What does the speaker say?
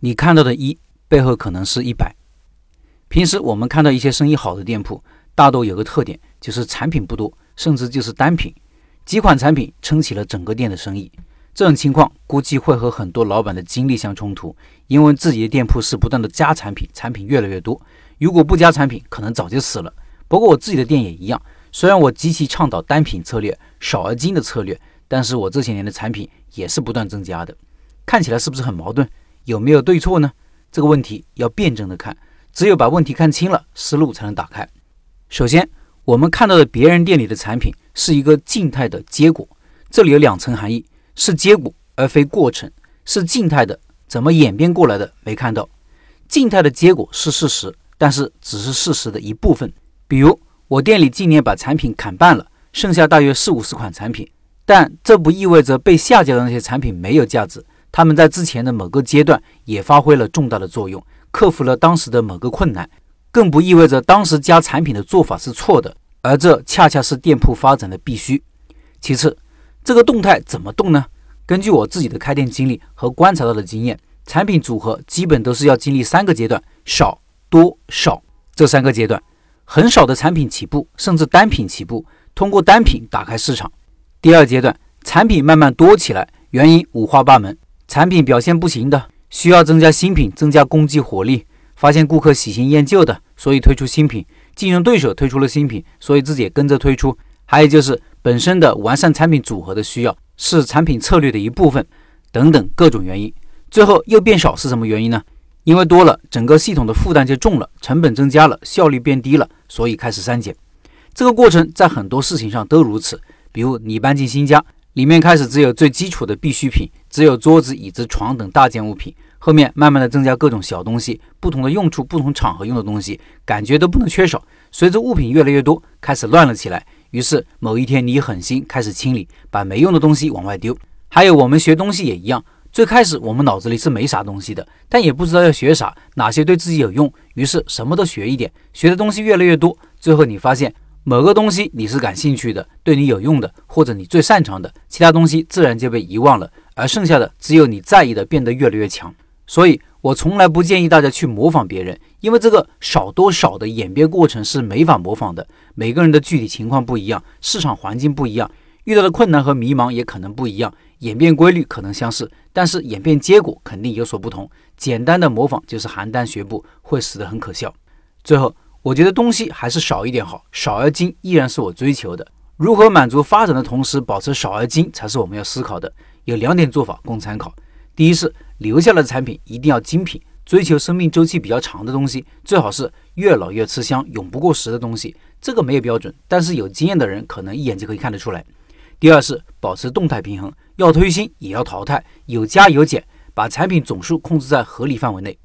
你看到的一背后可能是一百。平时我们看到一些生意好的店铺，大多有个特点，就是产品不多，甚至就是单品，几款产品撑起了整个店的生意。这种情况估计会和很多老板的精力相冲突，因为自己的店铺是不断的加产品，产品越来越多。如果不加产品，可能早就死了。不过我自己的店也一样，虽然我极其倡导单品策略、少而精的策略，但是我这些年的产品也是不断增加的。看起来是不是很矛盾？有没有对错呢？这个问题要辩证的看，只有把问题看清了，思路才能打开。首先，我们看到的别人店里的产品是一个静态的结果，这里有两层含义。是结果而非过程，是静态的，怎么演变过来的没看到。静态的结果是事实，但是只是事实的一部分。比如我店里今年把产品砍半了，剩下大约四五十款产品，但这不意味着被下架的那些产品没有价值。他们在之前的某个阶段也发挥了重大的作用，克服了当时的某个困难，更不意味着当时加产品的做法是错的，而这恰恰是店铺发展的必须。其次。这个动态怎么动呢？根据我自己的开店经历和观察到的经验，产品组合基本都是要经历三个阶段：少、多、少这三个阶段。很少的产品起步，甚至单品起步，通过单品打开市场。第二阶段，产品慢慢多起来，原因五花八门。产品表现不行的，需要增加新品，增加攻击火力。发现顾客喜新厌旧的，所以推出新品。竞争对手推出了新品，所以自己也跟着推出。还有就是。本身的完善产品组合的需要是产品策略的一部分，等等各种原因，最后又变少是什么原因呢？因为多了，整个系统的负担就重了，成本增加了，效率变低了，所以开始删减。这个过程在很多事情上都如此。比如你搬进新家，里面开始只有最基础的必需品，只有桌子、椅子、床等大件物品，后面慢慢的增加各种小东西，不同的用处、不同场合用的东西，感觉都不能缺少。随着物品越来越多，开始乱了起来。于是某一天，你狠心开始清理，把没用的东西往外丢。还有我们学东西也一样，最开始我们脑子里是没啥东西的，但也不知道要学啥，哪些对自己有用，于是什么都学一点。学的东西越来越多，最后你发现某个东西你是感兴趣的，对你有用的，或者你最擅长的，其他东西自然就被遗忘了，而剩下的只有你在意的变得越来越强。所以。我从来不建议大家去模仿别人，因为这个少多少的演变过程是没法模仿的。每个人的具体情况不一样，市场环境不一样，遇到的困难和迷茫也可能不一样，演变规律可能相似，但是演变结果肯定有所不同。简单的模仿就是邯郸学步，会死得很可笑。最后，我觉得东西还是少一点好，少而精依然是我追求的。如何满足发展的同时保持少而精，才是我们要思考的。有两点做法供参考。第一是留下来的产品一定要精品，追求生命周期比较长的东西，最好是越老越吃香、永不过时的东西。这个没有标准，但是有经验的人可能一眼就可以看得出来。第二是保持动态平衡，要推新也要淘汰，有加有减，把产品总数控制在合理范围内。